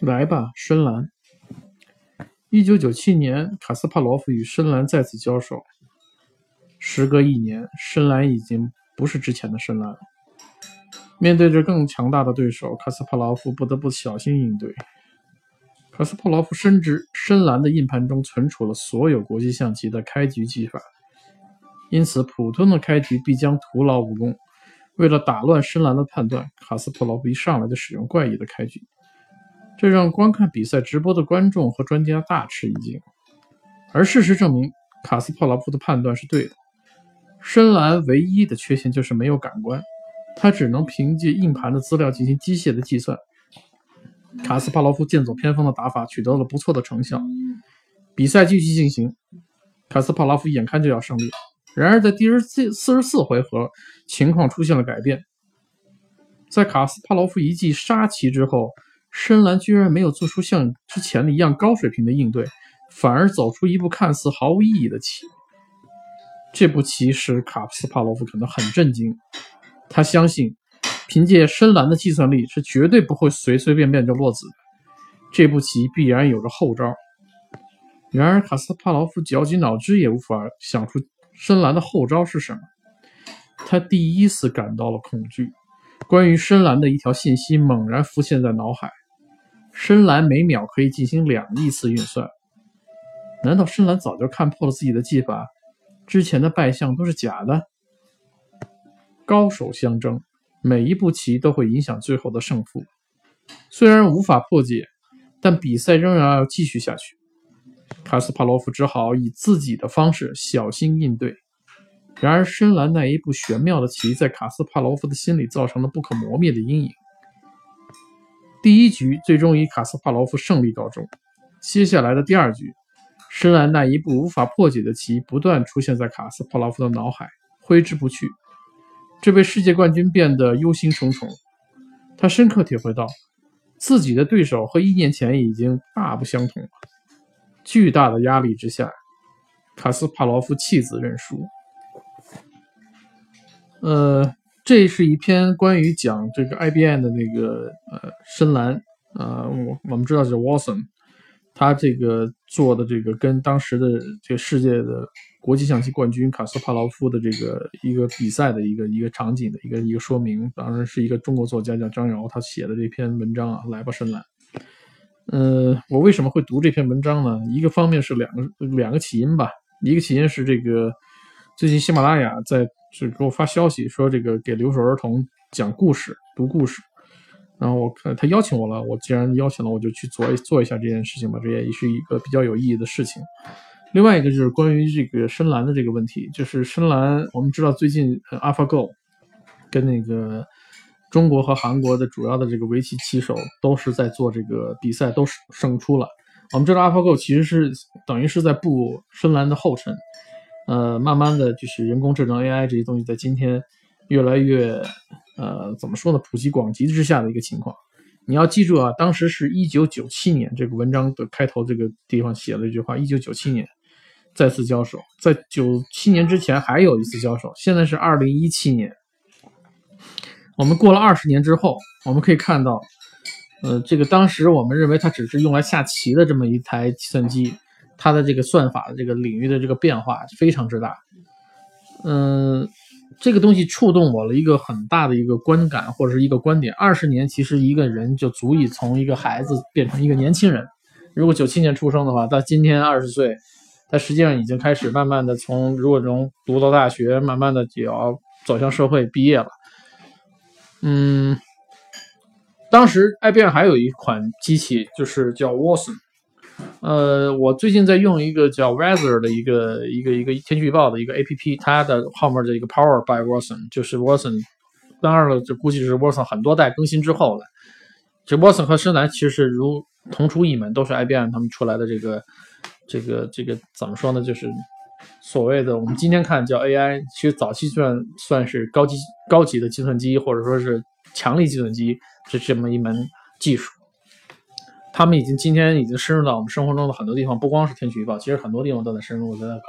来吧，深蓝。一九九七年，卡斯帕罗夫与深蓝再次交手。时隔一年，深蓝已经不是之前的深蓝了。面对着更强大的对手，卡斯帕罗夫不得不小心应对。卡斯帕罗夫深知深蓝的硬盘中存储了所有国际象棋的开局技法，因此普通的开局必将徒劳无功。为了打乱深蓝的判断，卡斯帕罗夫一上来就使用怪异的开局。这让观看比赛直播的观众和专家大吃一惊，而事实证明，卡斯帕劳夫的判断是对的。深蓝唯一的缺陷就是没有感官，他只能凭借硬盘的资料进行机械的计算。卡斯帕劳夫剑走偏锋的打法取得了不错的成效。比赛继续进行，卡斯帕劳夫眼看就要胜利，然而在第四四十四回合，情况出现了改变。在卡斯帕劳夫一记杀棋之后。深蓝居然没有做出像之前的一样高水平的应对，反而走出一步看似毫无意义的棋。这步棋使卡斯帕罗夫感到很震惊。他相信，凭借深蓝的计算力是绝对不会随随便便就落子的。这步棋必然有着后招。然而，卡斯帕罗夫绞尽脑汁也无法想出深蓝的后招是什么。他第一次感到了恐惧。关于深蓝的一条信息猛然浮现在脑海。深蓝每秒可以进行两亿次运算，难道深蓝早就看破了自己的技法？之前的败相都是假的？高手相争，每一步棋都会影响最后的胜负。虽然无法破解，但比赛仍然要继续下去。卡斯帕罗夫只好以自己的方式小心应对。然而，深蓝那一步玄妙的棋，在卡斯帕罗夫的心里造成了不可磨灭的阴影。第一局最终以卡斯帕罗夫胜利告终。接下来的第二局，深蓝那一步无法破解的棋不断出现在卡斯帕罗夫的脑海，挥之不去。这位世界冠军变得忧心忡忡。他深刻体会到，自己的对手和一年前已经大不相同了。巨大的压力之下，卡斯帕罗夫弃子认输。呃。这是一篇关于讲这个 IBM 的那个呃深蓝，呃我我们知道是 Watson，他这个做的这个跟当时的这个世界的国际象棋冠军卡斯帕劳夫的这个一个比赛的一个一个场景的一个一个说明，当然是一个中国作家叫张瑶他写的这篇文章啊，来吧深蓝。呃，我为什么会读这篇文章呢？一个方面是两个两个起因吧，一个起因是这个最近喜马拉雅在。是给我发消息说这个给留守儿童讲故事、读故事，然后我看他邀请我了，我既然邀请了，我就去做做一下这件事情吧，这也是一个比较有意义的事情。另外一个就是关于这个深蓝的这个问题，就是深蓝，我们知道最近 AlphaGo 跟那个中国和韩国的主要的这个围棋棋手都是在做这个比赛，都是胜出了。我们知道 AlphaGo 其实是等于是在步深蓝的后尘。呃，慢慢的就是人工智能 AI 这些东西在今天越来越呃怎么说呢，普及广及之下的一个情况。你要记住啊，当时是一九九七年，这个文章的开头这个地方写了一句话：一九九七年再次交手，在九七年之前还有一次交手，现在是二零一七年。我们过了二十年之后，我们可以看到，呃，这个当时我们认为它只是用来下棋的这么一台计算机。它的这个算法的这个领域的这个变化非常之大，嗯，这个东西触动我了一个很大的一个观感或者是一个观点。二十年其实一个人就足以从一个孩子变成一个年轻人。如果九七年出生的话，到今天二十岁，他实际上已经开始慢慢的从如果从读到大学，慢慢的就要走向社会毕业了。嗯，当时 IBM 还有一款机器，就是叫 Watson。呃，我最近在用一个叫 Weather 的一个一个一个天气预报的一个 A P P，它的后面的一个 Power by Watson，就是 Watson。当然了，这估计是 Watson 很多代更新之后了。这 Watson 和深蓝其实是如同出一门，都是 I B M 他们出来的这个这个这个怎么说呢？就是所谓的我们今天看叫 A I，其实早期算算是高级高级的计算机，或者说是强力计算机，是这么一门技术。他们已经今天已经深入到我们生活中的很多地方，不光是天气预报，其实很多地方都在深入都在搞。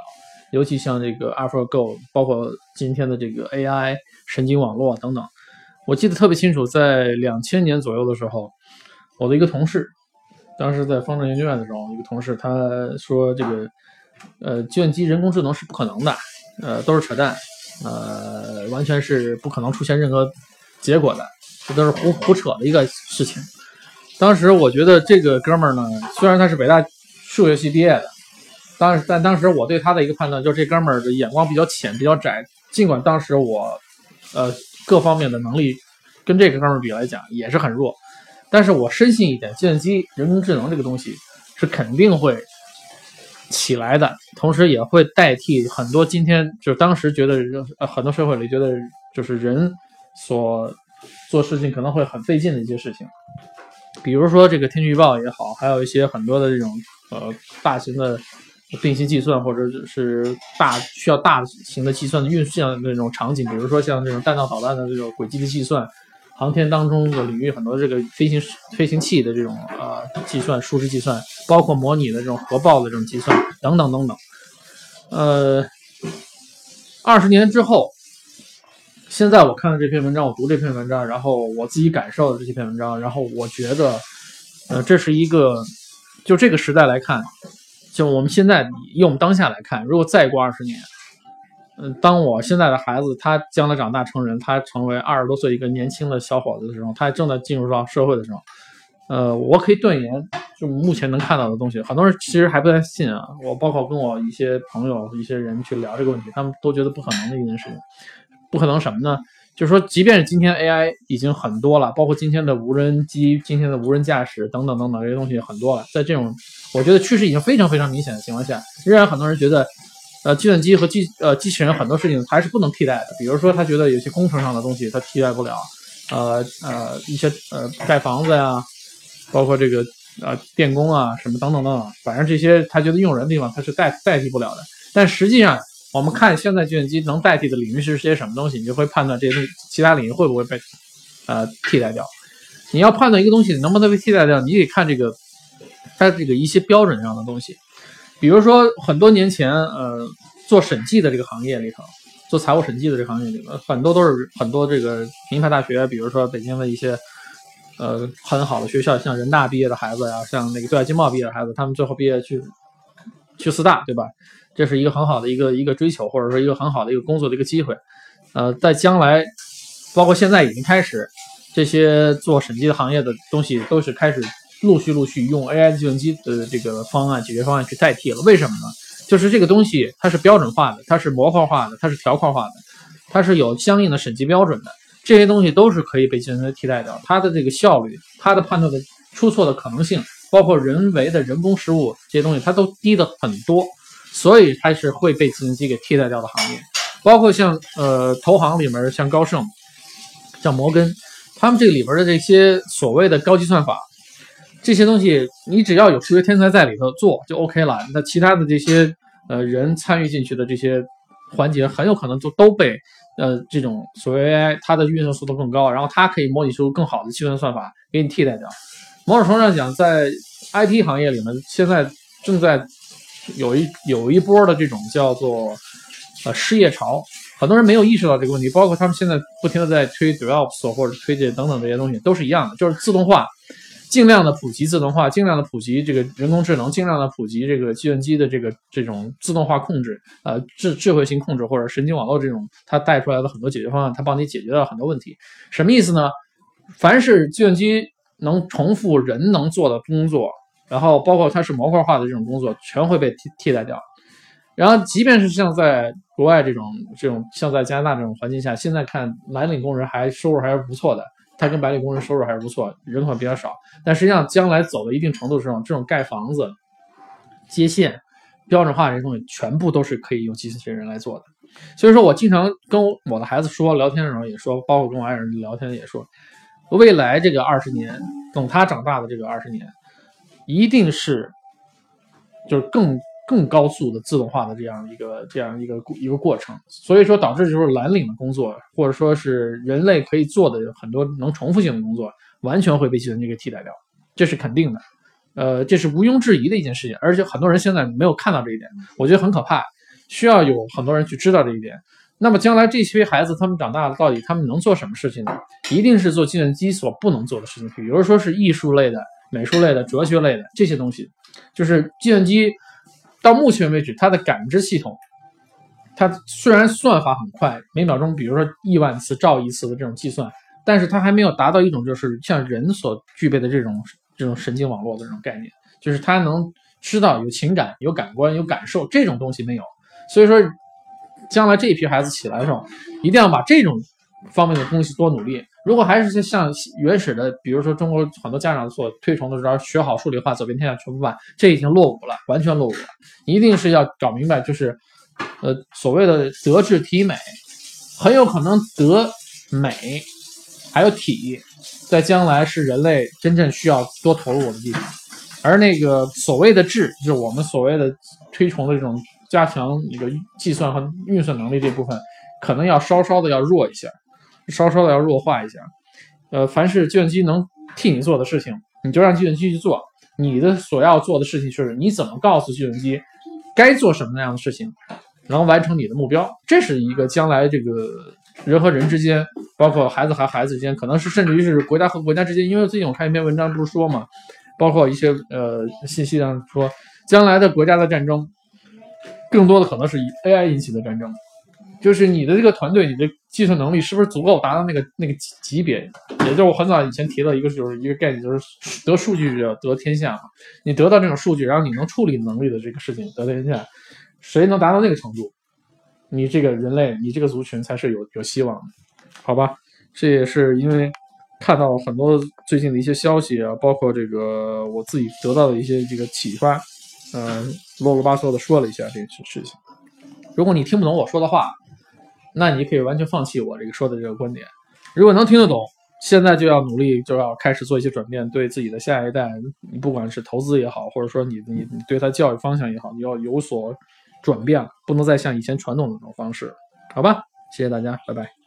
尤其像这个 AlphaGo，包括今天的这个 AI 神经网络等等。我记得特别清楚，在两千年左右的时候，我的一个同事当时在方正研究院的时候，一个同事他说这个呃计算机人工智能是不可能的，呃都是扯淡，呃完全是不可能出现任何结果的，这都是胡胡扯的一个事情。当时我觉得这个哥们儿呢，虽然他是北大数学系毕业的，当但当时我对他的一个判断就是这哥们儿的眼光比较浅，比较窄。尽管当时我呃各方面的能力跟这个哥们儿比来讲也是很弱，但是我深信一点，计算机人工智能这个东西是肯定会起来的，同时也会代替很多今天就当时觉得呃很多社会里觉得就是人所做事情可能会很费劲的一些事情。比如说这个天气预报也好，还有一些很多的这种呃大型的并行计算，或者是大需要大型的计算的运算的那种场景，比如说像这种弹道导弹的这种轨迹的计算，航天当中的领域很多这个飞行飞行器的这种呃计算、数值计算，包括模拟的这种核爆的这种计算等等等等。呃，二十年之后。现在我看了这篇文章，我读这篇文章，然后我自己感受的这篇文章，然后我觉得，呃，这是一个，就这个时代来看，就我们现在以我们当下来看，如果再过二十年，嗯，当我现在的孩子他将来长大成人，他成为二十多岁一个年轻的小伙子的时候，他正在进入到社会的时候，呃，我可以断言，就目前能看到的东西，很多人其实还不太信啊。我包括跟我一些朋友、一些人去聊这个问题，他们都觉得不可能的一件事情。不可能什么呢？就是说，即便是今天 AI 已经很多了，包括今天的无人机、今天的无人驾驶等等等等这些东西很多了，在这种我觉得趋势已经非常非常明显的情况下，仍然很多人觉得，呃，计算机和机呃机器人很多事情还是不能替代的。比如说，他觉得有些工程上的东西他替代不了，呃呃一些呃盖房子呀，包括这个呃电工啊什么等等等等，反正这些他觉得用人的地方他是代代替不了的。但实际上，我们看现在计算机能代替的领域是些什么东西，你就会判断这些东西其他领域会不会被呃替代掉。你要判断一个东西能不能被替代掉，你得看这个它这个一些标准上的东西。比如说很多年前，呃，做审计的这个行业里头，做财务审计的这个行业里头，很多都是很多这个名牌大学，比如说北京的一些呃很好的学校，像人大毕业的孩子呀，像那个对外经贸毕业的孩子，他们最后毕业去去四大，对吧？这是一个很好的一个一个追求，或者说一个很好的一个工作的一个机会，呃，在将来，包括现在已经开始，这些做审计的行业的东西都是开始陆续陆续用 AI 计算机的这个方案解决方案去代替了。为什么呢？就是这个东西它是标准化的，它是模块化的，它是条块化的，它是有相应的审计标准的，这些东西都是可以被计算机替代掉。它的这个效率，它的判断的出错的可能性，包括人为的人工失误这些东西，它都低的很多。所以它是会被计算机给替代掉的行业，包括像呃投行里面像高盛、像摩根，他们这里边的这些所谓的高级算法，这些东西你只要有数学天才在里头做就 OK 了。那其他的这些呃人参与进去的这些环节，很有可能就都被呃这种所谓 AI 它的运算速度更高，然后它可以模拟出更好的计算算法给你替代掉。某种程度上讲，在 IT 行业里面现在正在。有一有一波的这种叫做呃失业潮，很多人没有意识到这个问题，包括他们现在不停的在推 DevOps 或者推这等等这些东西，都是一样的，就是自动化，尽量的普及自动化，尽量的普及这个人工智能，尽量的普及这个计算机的这个这种自动化控制，呃智智慧型控制或者神经网络这种，它带出来的很多解决方案，它帮你解决了很多问题。什么意思呢？凡是计算机能重复人能做的工作。然后包括它是模块化的这种工作，全会被替替代掉。然后即便是像在国外这种这种像在加拿大这种环境下，现在看蓝领工人还收入还是不错的，他跟白领工人收入还是不错，人口比较少。但实际上将来走到一定程度的时候，这种盖房子、接线、标准化这些东西，全部都是可以用机器人来做的。所以说我经常跟我的孩子说，聊天的时候也说，包括跟我爱人聊天也说，未来这个二十年，等他长大的这个二十年。一定是，就是更更高速的自动化的这样一个这样一个一个过程，所以说导致就是蓝领的工作，或者说是人类可以做的很多能重复性的工作，完全会被计算机给替代掉，这是肯定的，呃，这是毋庸置疑的一件事情，而且很多人现在没有看到这一点，我觉得很可怕，需要有很多人去知道这一点。那么将来这些孩子他们长大了，到底他们能做什么事情呢？一定是做计算机所不能做的事情，比如说是艺术类的。美术类的、哲学类的这些东西，就是计算机到目前为止它的感知系统，它虽然算法很快，每秒钟比如说亿万次、兆亿次的这种计算，但是它还没有达到一种就是像人所具备的这种这种神经网络的这种概念，就是它能知道有情感、有感官、有感受这种东西没有，所以说将来这一批孩子起来的时候，一定要把这种方面的东西多努力。如果还是像原始的，比如说中国很多家长所推崇的，招学好数理化，走遍天下全不怕，这已经落伍了，完全落伍了。一定是要搞明白，就是呃所谓的德智体美，很有可能德美还有体，在将来是人类真正需要多投入的地方。而那个所谓的智，就是我们所谓的推崇的这种加强一个计算和运算能力这部分，可能要稍稍的要弱一些。稍稍的要弱化一下，呃，凡是计算机能替你做的事情，你就让计算机去做。你的所要做的事情就是，你怎么告诉计算机该做什么那样的事情，能完成你的目标。这是一个将来这个人和人之间，包括孩子和孩子之间，可能是甚至于是国家和国家之间。因为最近我看一篇文章，不是说嘛，包括一些呃信息上说，将来的国家的战争，更多的可能是以 AI 引起的战争。就是你的这个团队，你的计算能力是不是足够达到那个那个级别？也就是我很早以前提到一个，就是一个概念，就是得数据者得天下嘛。你得到这种数据，然后你能处理能力的这个事情得天下，谁能达到那个程度，你这个人类，你这个族群才是有有希望的，好吧？这也是因为看到很多最近的一些消息啊，包括这个我自己得到的一些这个启发，嗯，啰啰吧嗦的说了一下这个事情。如果你听不懂我说的话，那你可以完全放弃我这个说的这个观点。如果能听得懂，现在就要努力，就要开始做一些转变，对自己的下一代，你不管是投资也好，或者说你你你对他教育方向也好，你要有所转变，不能再像以前传统的那种方式，好吧？谢谢大家，拜拜。